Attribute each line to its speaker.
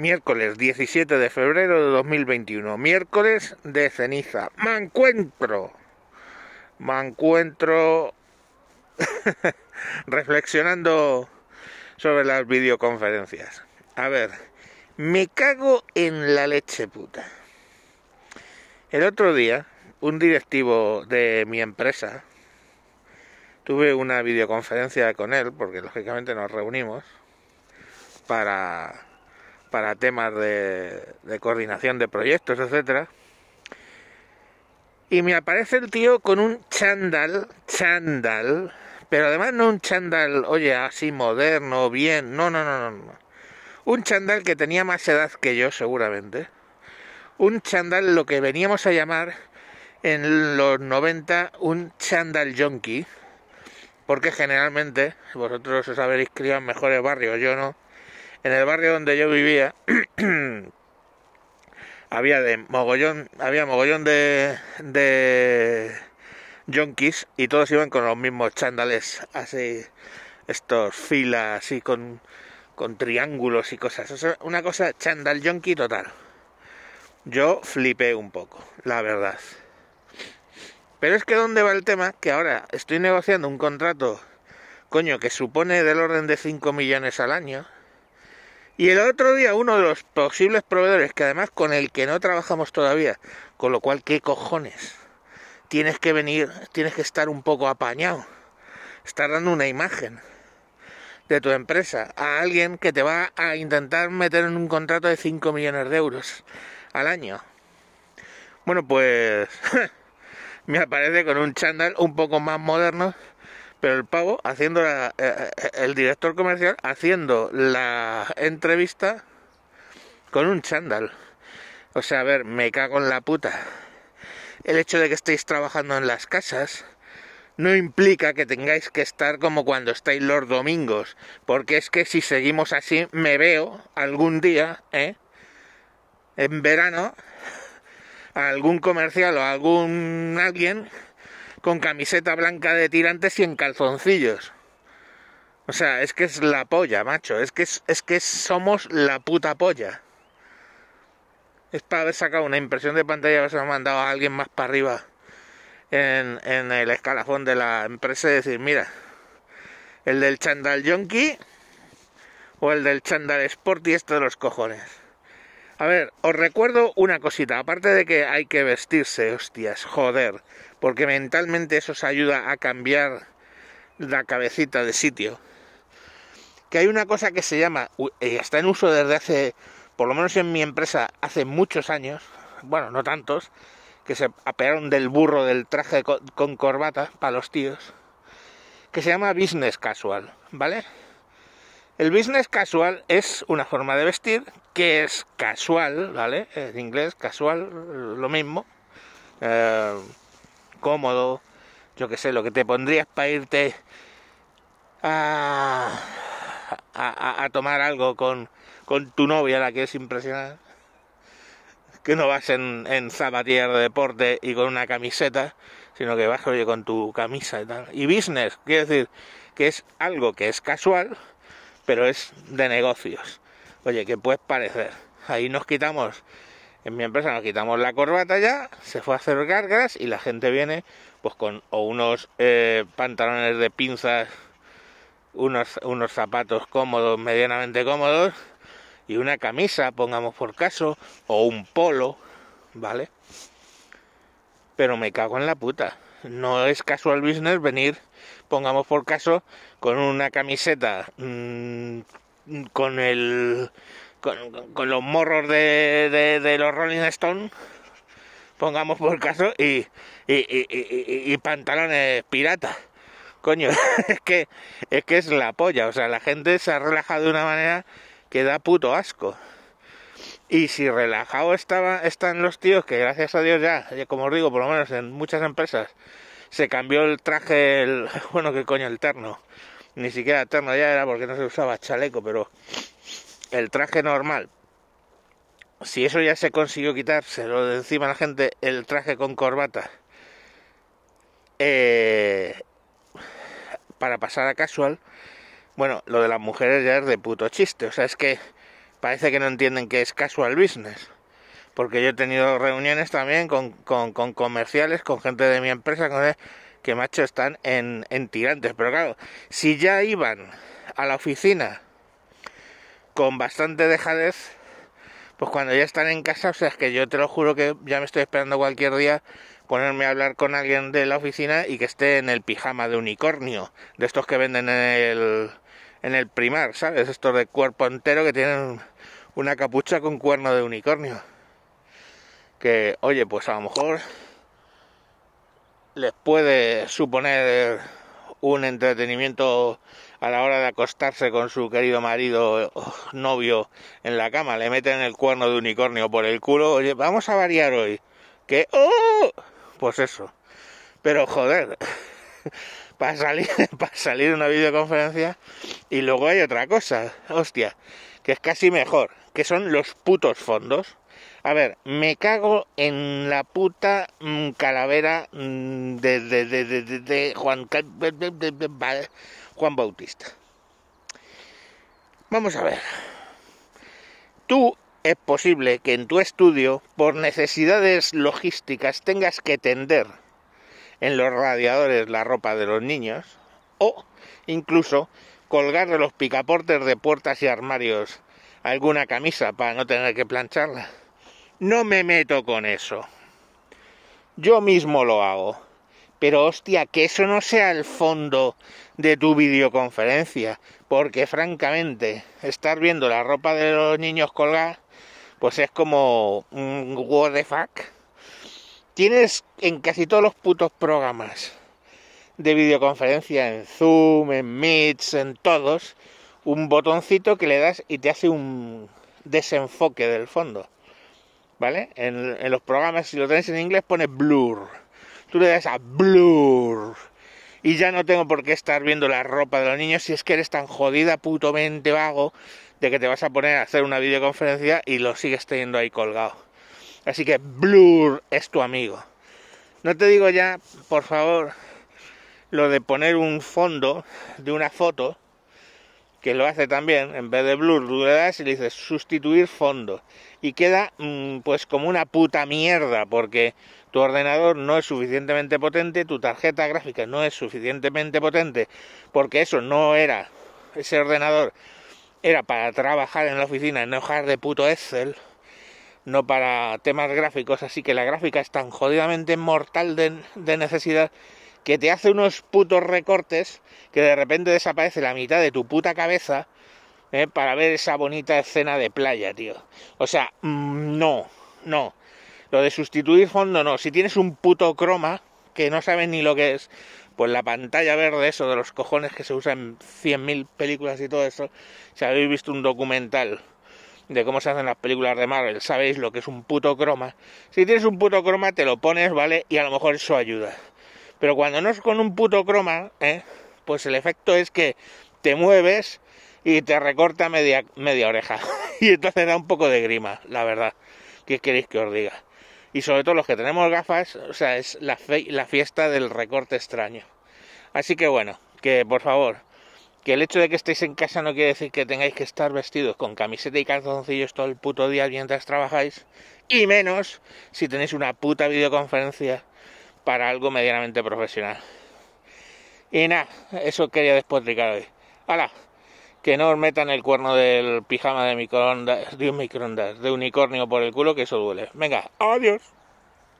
Speaker 1: Miércoles 17 de febrero de 2021. Miércoles de ceniza. Me encuentro. Me encuentro reflexionando sobre las videoconferencias. A ver, me cago en la leche puta. El otro día, un directivo de mi empresa, tuve una videoconferencia con él, porque lógicamente nos reunimos para para temas de, coordinación de proyectos, etcétera. Y me aparece el tío con un chándal, chándal, pero además no un chándal, oye, así moderno, bien, no, no, no, no, Un chándal que tenía más edad que yo, seguramente. Un chándal, lo que veníamos a llamar en los 90 un chándal junkie, porque generalmente, vosotros os habréis criado en mejores barrios, yo no, en el barrio donde yo vivía había de mogollón, había mogollón de, de y todos iban con los mismos chándales así, estos filas y con, con triángulos y cosas. una cosa chándal junkie total. Yo flipé un poco, la verdad. Pero es que ¿dónde va el tema? Que ahora estoy negociando un contrato, coño, que supone del orden de 5 millones al año y el otro día uno de los posibles proveedores, que además con el que no trabajamos todavía, con lo cual, ¿qué cojones? Tienes que venir, tienes que estar un poco apañado, estar dando una imagen de tu empresa a alguien que te va a intentar meter en un contrato de 5 millones de euros al año. Bueno, pues me aparece con un chándal un poco más moderno pero el pavo haciendo la, eh, eh, el director comercial haciendo la entrevista con un chándal. O sea, a ver, me cago en la puta. El hecho de que estéis trabajando en las casas no implica que tengáis que estar como cuando estáis los domingos, porque es que si seguimos así me veo algún día, ¿eh? En verano, a algún comercial o algún alguien con camiseta blanca de tirantes y en calzoncillos. O sea, es que es la polla, macho. Es que, es, es que somos la puta polla. Es para haber sacado una impresión de pantalla que se ha mandado a alguien más para arriba en, en el escalafón de la empresa y decir, mira, el del chandal yonki o el del chandal sport y esto de los cojones. A ver, os recuerdo una cosita, aparte de que hay que vestirse, hostias, joder, porque mentalmente eso os ayuda a cambiar la cabecita de sitio. Que hay una cosa que se llama, y eh, está en uso desde hace, por lo menos en mi empresa, hace muchos años, bueno, no tantos, que se apearon del burro del traje con corbata para los tíos, que se llama business casual, ¿vale? El business casual es una forma de vestir que es casual, ¿vale? En inglés, casual, lo mismo. Eh, cómodo, yo que sé, lo que te pondrías para irte a, a, tomar algo con, con, tu novia, la que es impresionante. Que no vas en, en zapatilla de deporte y con una camiseta, sino que vas, oye, con tu camisa y tal. Y business, quiere decir que es algo que es casual, pero es de negocios. Oye, ¿qué puedes parecer? Ahí nos quitamos, en mi empresa nos quitamos la corbata ya, se fue a hacer cargas y la gente viene pues con o unos eh, pantalones de pinzas, unos, unos zapatos cómodos, medianamente cómodos, y una camisa, pongamos por caso, o un polo, ¿vale? Pero me cago en la puta. No es casual business venir pongamos por caso, con una camiseta mm, con el con, los morros de, de, los Rolling Stones, pongamos por caso, y, y, pantalones piratas. Coño, es que es que es la polla, o sea, la gente se ha relajado de una manera que da puto asco. Y si relajado estaba, están los tíos, que gracias a Dios ya, como os digo, por lo menos en muchas empresas, se cambió el traje, el, bueno, que coño, el terno. Ni siquiera terno ya era porque no se usaba chaleco, pero el traje normal. Si eso ya se consiguió quitárselo de encima a la gente, el traje con corbata, eh, para pasar a casual, bueno, lo de las mujeres ya es de puto chiste. O sea, es que parece que no entienden que es casual business. Porque yo he tenido reuniones también con, con, comerciales, con gente de mi empresa, con que macho están en, en tirantes. Pero claro, si ya iban a la oficina con bastante dejadez, pues cuando ya están en casa, o sea, es que yo te lo juro que ya me estoy esperando cualquier día ponerme a hablar con alguien de la oficina y que esté en el pijama de unicornio, de estos que venden en el, en el primar, ¿sabes? Estos de cuerpo entero que tienen una capucha con cuerno de unicornio. Que, oye, pues a lo mejor les puede suponer un entretenimiento a la hora de acostarse con su querido marido o novio en la cama, le meten el cuerno de unicornio por el culo, oye, vamos a variar hoy. Que, ¡oh! pues eso. Pero joder, para salir, para salir una videoconferencia y luego hay otra cosa, hostia, que es casi mejor, que son los putos fondos. A ver, me cago en la puta mm, calavera mm, de, de, de, de, Juan, Juan Bautista. Vamos a ver. Tú es posible que en tu estudio, por necesidades logísticas, tengas que tender en los radiadores la ropa de los niños o incluso colgar de los picaportes de puertas y armarios alguna camisa para no tener que plancharla. No me meto con eso. Yo mismo lo hago. Pero hostia, que eso no sea el fondo de tu videoconferencia, porque francamente, estar viendo la ropa de los niños colgar pues es como un what the fuck. Tienes en casi todos los putos programas de videoconferencia, en Zoom, en Meets, en todos, un botoncito que le das y te hace un desenfoque del fondo. ¿Vale? En, los programas, si lo tenéis en inglés, pone blur. Tú le das a blur. Y ya no tengo por qué estar viendo la ropa de los niños si es que eres tan jodida, puto mente vago, de que te vas a poner a hacer una videoconferencia y lo sigues teniendo ahí colgado. Así que Blur es tu amigo. No te digo ya, por favor, lo de poner un fondo de una foto, que lo hace también, en vez de Blur, tú le das y le dices sustituir fondo. Y queda mm, pues como una puta mierda, porque tu ordenador no es suficientemente potente, tu tarjeta gráfica no es suficientemente potente, porque eso no era, ese ordenador era para trabajar en la oficina, no dejar de puto Excel, no para temas gráficos, así que la gráfica es tan jodidamente mortal de, necesidad que te hace unos putos recortes que de repente desaparece la mitad de tu puta cabeza ¿eh? para ver esa bonita escena de playa, tío. O sea, mm, no, no. Lo de sustituir fondo, no. Si tienes un puto croma, que no sabes ni lo que es, pues la pantalla verde, eso de los cojones que se usa en 100.000 películas y todo eso, si habéis visto un documental de cómo se hacen las películas de Marvel, sabéis lo que es un puto croma. Si tienes un puto croma, te lo pones, ¿vale? Y a lo mejor eso ayuda. Pero cuando no es con un puto croma, ¿eh? pues el efecto es que te mueves y te recorta media, media oreja. y entonces da un poco de grima, la verdad. ¿Qué queréis que os diga? y sobre todo los que tenemos gafas, o sea, es la, la fiesta del recorte extraño. Así que bueno, que por favor, que el hecho de que estéis en casa no quiere decir que tengáis que estar vestidos con camiseta y calzoncillos todo el puto día mientras trabajáis, y menos si tenéis una puta videoconferencia para algo medianamente profesional. Y nada, eso quería despotricar hoy. ¡Hala! que no os metan el cuerno del pijama de microondas, de un microondas, de unicornio por el culo, que eso duele. Venga, adiós.